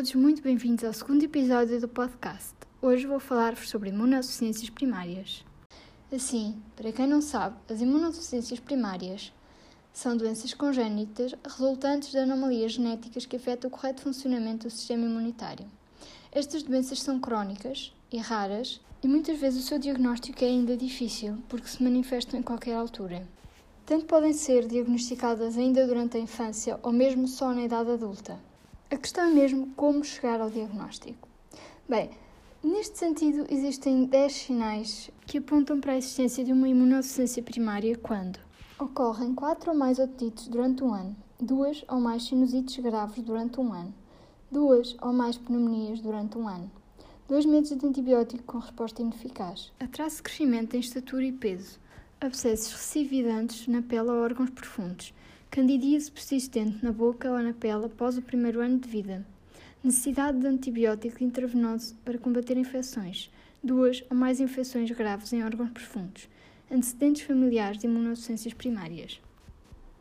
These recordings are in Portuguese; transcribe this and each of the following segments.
Todos, muito bem-vindos ao segundo episódio do podcast. Hoje vou falar-vos sobre imunodeficiências primárias. Assim, para quem não sabe, as imunodeficiências primárias são doenças congénitas resultantes de anomalias genéticas que afetam o correto funcionamento do sistema imunitário. Estas doenças são crónicas e raras e muitas vezes o seu diagnóstico é ainda difícil porque se manifestam em qualquer altura. Tanto podem ser diagnosticadas ainda durante a infância ou mesmo só na idade adulta. A questão é mesmo como chegar ao diagnóstico. Bem, neste sentido, existem 10 sinais que apontam para a existência de uma imunodeficiência primária quando ocorrem 4 ou mais otites durante um ano, 2 ou mais sinusites graves durante um ano, 2 ou mais pneumonias durante um ano, 2 meses de antibiótico com resposta ineficaz, atraso de crescimento em estatura e peso, abscessos recidivantes na pele ou órgãos profundos, Candidíase persistente na boca ou na pele após o primeiro ano de vida. Necessidade de antibiótico intravenoso para combater infecções. Duas ou mais infecções graves em órgãos profundos. Antecedentes familiares de imunodeficiências primárias.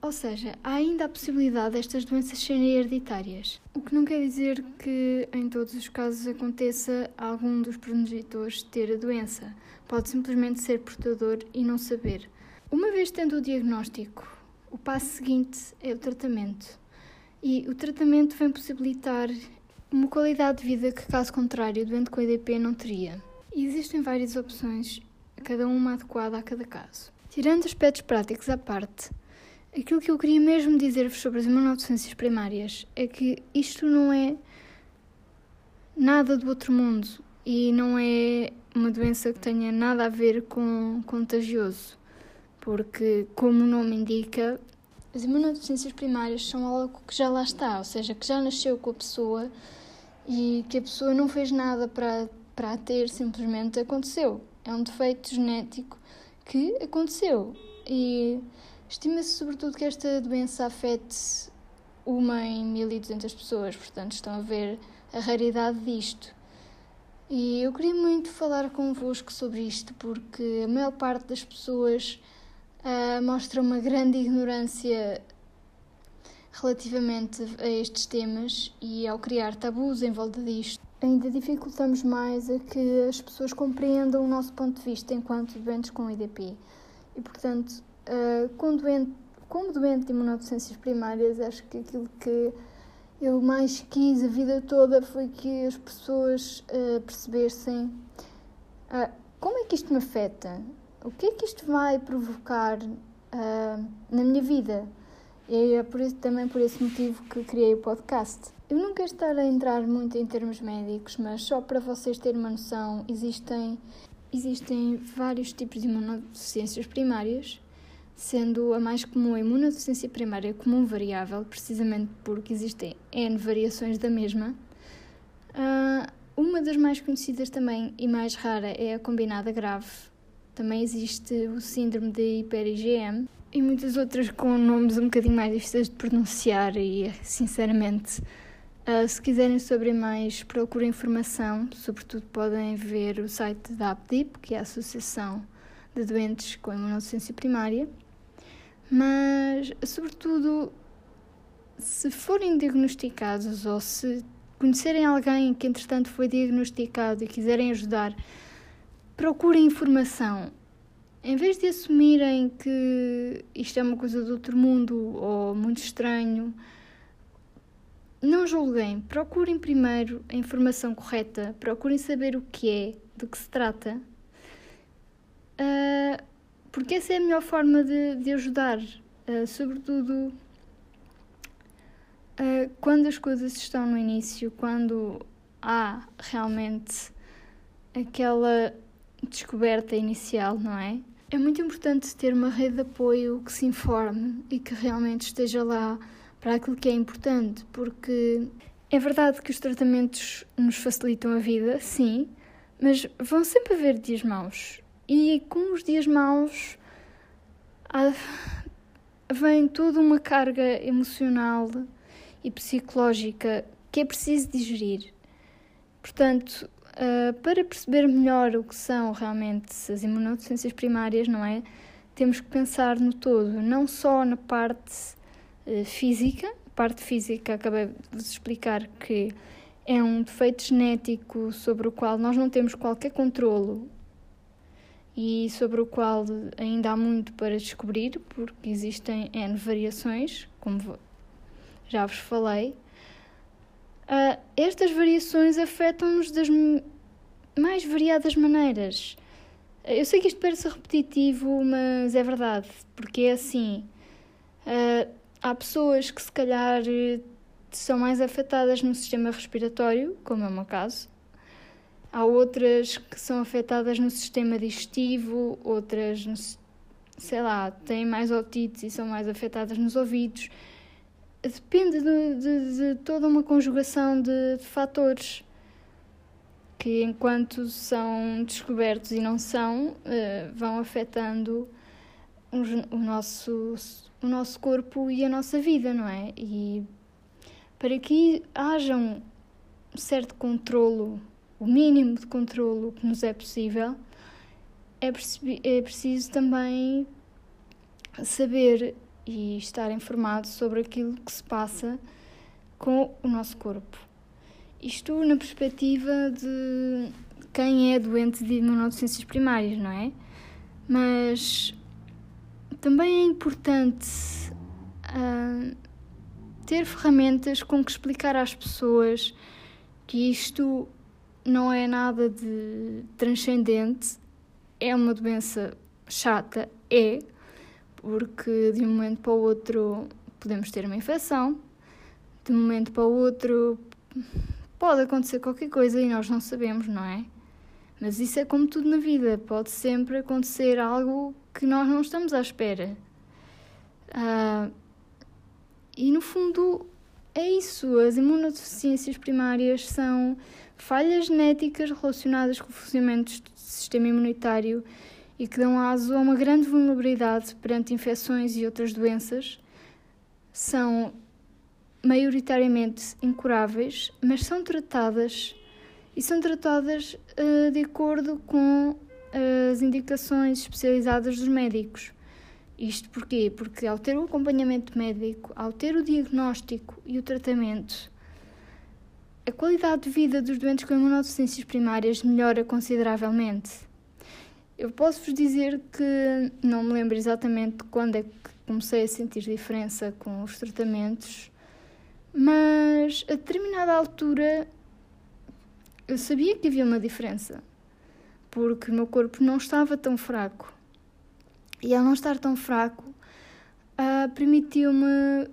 Ou seja, há ainda a possibilidade destas doenças serem hereditárias, o que não quer dizer que em todos os casos aconteça algum dos progenitores ter a doença. Pode simplesmente ser portador e não saber. Uma vez tendo o diagnóstico, o passo seguinte é o tratamento. E o tratamento vem possibilitar uma qualidade de vida que, caso contrário, o doente com EDP não teria. E existem várias opções, cada uma adequada a cada caso. Tirando aspectos práticos à parte, aquilo que eu queria mesmo dizer-vos sobre as imunodeficiências primárias é que isto não é nada do outro mundo e não é uma doença que tenha nada a ver com contagioso porque, como o nome indica, as imunodeficiências primárias são algo que já lá está, ou seja, que já nasceu com a pessoa e que a pessoa não fez nada para, para a ter, simplesmente aconteceu. É um defeito genético que aconteceu. E estima-se sobretudo que esta doença afete uma em 1200 pessoas, portanto estão a ver a raridade disto. E eu queria muito falar convosco sobre isto, porque a maior parte das pessoas uh, mostra uma grande ignorância relativamente a estes temas e ao criar tabus em volta disto, ainda dificultamos mais a que as pessoas compreendam o nosso ponto de vista enquanto doentes com IDP. E, portanto, uh, com doente, como doente de imunodeficiências primárias, acho que aquilo que eu mais quis a vida toda foi que as pessoas uh, percebessem uh, como é que isto me afeta, o que é que isto vai provocar uh, na minha vida? E é por isso, também por esse motivo que criei o podcast. Eu não quero estar a entrar muito em termos médicos, mas só para vocês terem uma noção, existem, existem vários tipos de imunodeficiências primárias, sendo a mais comum a imunodeficiência primária comum variável, precisamente porque existem N variações da mesma. Uh, uma das mais conhecidas também e mais rara é a combinada grave, também existe o síndrome de hiper-IgM e muitas outras com nomes um bocadinho mais difíceis de pronunciar e, sinceramente, uh, se quiserem saber mais, procurem informação. Sobretudo podem ver o site da APDIP, que é a Associação de Doentes com Imunodeficiência Primária. Mas, sobretudo, se forem diagnosticados ou se conhecerem alguém que, entretanto, foi diagnosticado e quiserem ajudar procurem informação. Em vez de assumirem que isto é uma coisa do outro mundo ou muito estranho, não julguem. Procurem primeiro a informação correta, procurem saber o que é, do que se trata, uh, porque essa é a melhor forma de, de ajudar, uh, sobretudo uh, quando as coisas estão no início, quando há realmente aquela descoberta inicial, não é? É muito importante ter uma rede de apoio que se informe e que realmente esteja lá para aquilo que é importante, porque é verdade que os tratamentos nos facilitam a vida, sim, mas vão sempre haver dias maus. E com os dias maus há, vem toda uma carga emocional e psicológica que é preciso digerir. Portanto, Uh, para perceber melhor o que são realmente as imunodeficiências primárias, não é? Temos que pensar no todo, não só na parte uh, física, parte física, acabei de vos explicar que é um defeito genético sobre o qual nós não temos qualquer controlo e sobre o qual ainda há muito para descobrir, porque existem N variações, como já vos falei. Uh, estas variações afetam-nos das mais variadas maneiras. Eu sei que isto parece repetitivo, mas é verdade, porque é assim. Uh, há pessoas que se calhar são mais afetadas no sistema respiratório, como é o meu caso. Há outras que são afetadas no sistema digestivo, outras, no, sei lá, têm mais otites e são mais afetadas nos ouvidos. Depende de, de, de toda uma conjugação de, de fatores que, enquanto são descobertos e não são, uh, vão afetando o, o, nosso, o nosso corpo e a nossa vida, não é? E para que haja um certo controlo, o mínimo de controlo que nos é possível, é, é preciso também saber e estar informado sobre aquilo que se passa com o nosso corpo. Isto na perspectiva de quem é doente de imunodeficiências primárias, não é? Mas também é importante uh, ter ferramentas com que explicar às pessoas que isto não é nada de transcendente, é uma doença chata, é, porque de um momento para o outro podemos ter uma infecção, de um momento para o outro pode acontecer qualquer coisa e nós não sabemos, não é? Mas isso é como tudo na vida, pode sempre acontecer algo que nós não estamos à espera. Uh, e no fundo é isso. As imunodeficiências primárias são falhas genéticas relacionadas com o funcionamento do sistema imunitário e que dão aso a uma grande vulnerabilidade perante infecções e outras doenças. São maioritariamente incuráveis, mas são tratadas e são tratadas uh, de acordo com as indicações especializadas dos médicos. Isto porquê? Porque ao ter o acompanhamento médico, ao ter o diagnóstico e o tratamento, a qualidade de vida dos doentes com imunodeficiências primárias melhora consideravelmente. Eu posso vos dizer que não me lembro exatamente quando é que comecei a sentir diferença com os tratamentos, mas a determinada altura eu sabia que havia uma diferença, porque o meu corpo não estava tão fraco e ao não estar tão fraco, uh, permitiu-me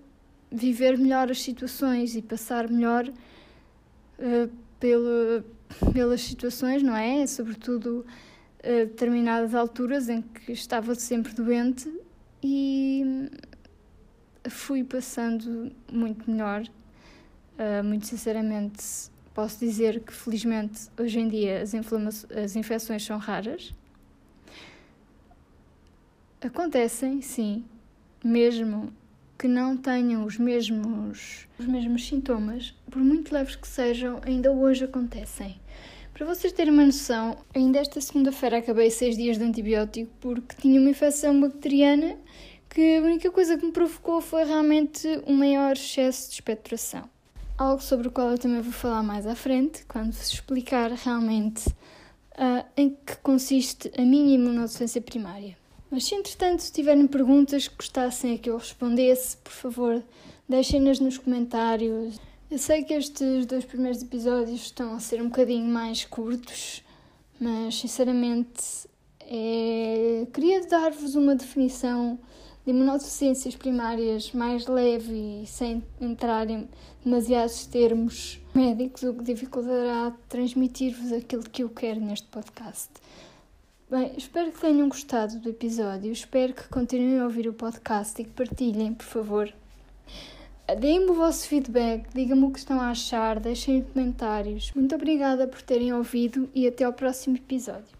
viver melhor as situações e passar melhor uh, pelas situações, não é? Sobretudo a determinadas alturas em que estava sempre doente e fui passando muito melhor. Uh, muito sinceramente, posso dizer que felizmente hoje em dia as, as infecções são raras. Acontecem, sim, mesmo que não tenham os mesmos, os mesmos sintomas, por muito leves que sejam, ainda hoje acontecem. Para vocês terem uma noção, ainda esta segunda-feira acabei seis dias de antibiótico porque tinha uma infecção bacteriana que a única coisa que me provocou foi realmente um maior excesso de expectoração. Algo sobre o qual eu também vou falar mais à frente, quando vos explicar realmente uh, em que consiste a minha imunodeficiência primária. Mas se entretanto tiverem perguntas que gostassem a que eu respondesse, por favor, deixem-nas nos comentários. Eu sei que estes dois primeiros episódios estão a ser um bocadinho mais curtos, mas sinceramente é... queria dar-vos uma definição de imunodeficiências primárias mais leve e sem entrar em demasiados termos médicos, o que dificultará transmitir-vos aquilo que eu quero neste podcast. Bem, espero que tenham gostado do episódio, espero que continuem a ouvir o podcast e que partilhem, por favor. Deem-me o vosso feedback, digam-me o que estão a achar, deixem comentários. Muito obrigada por terem ouvido e até ao próximo episódio.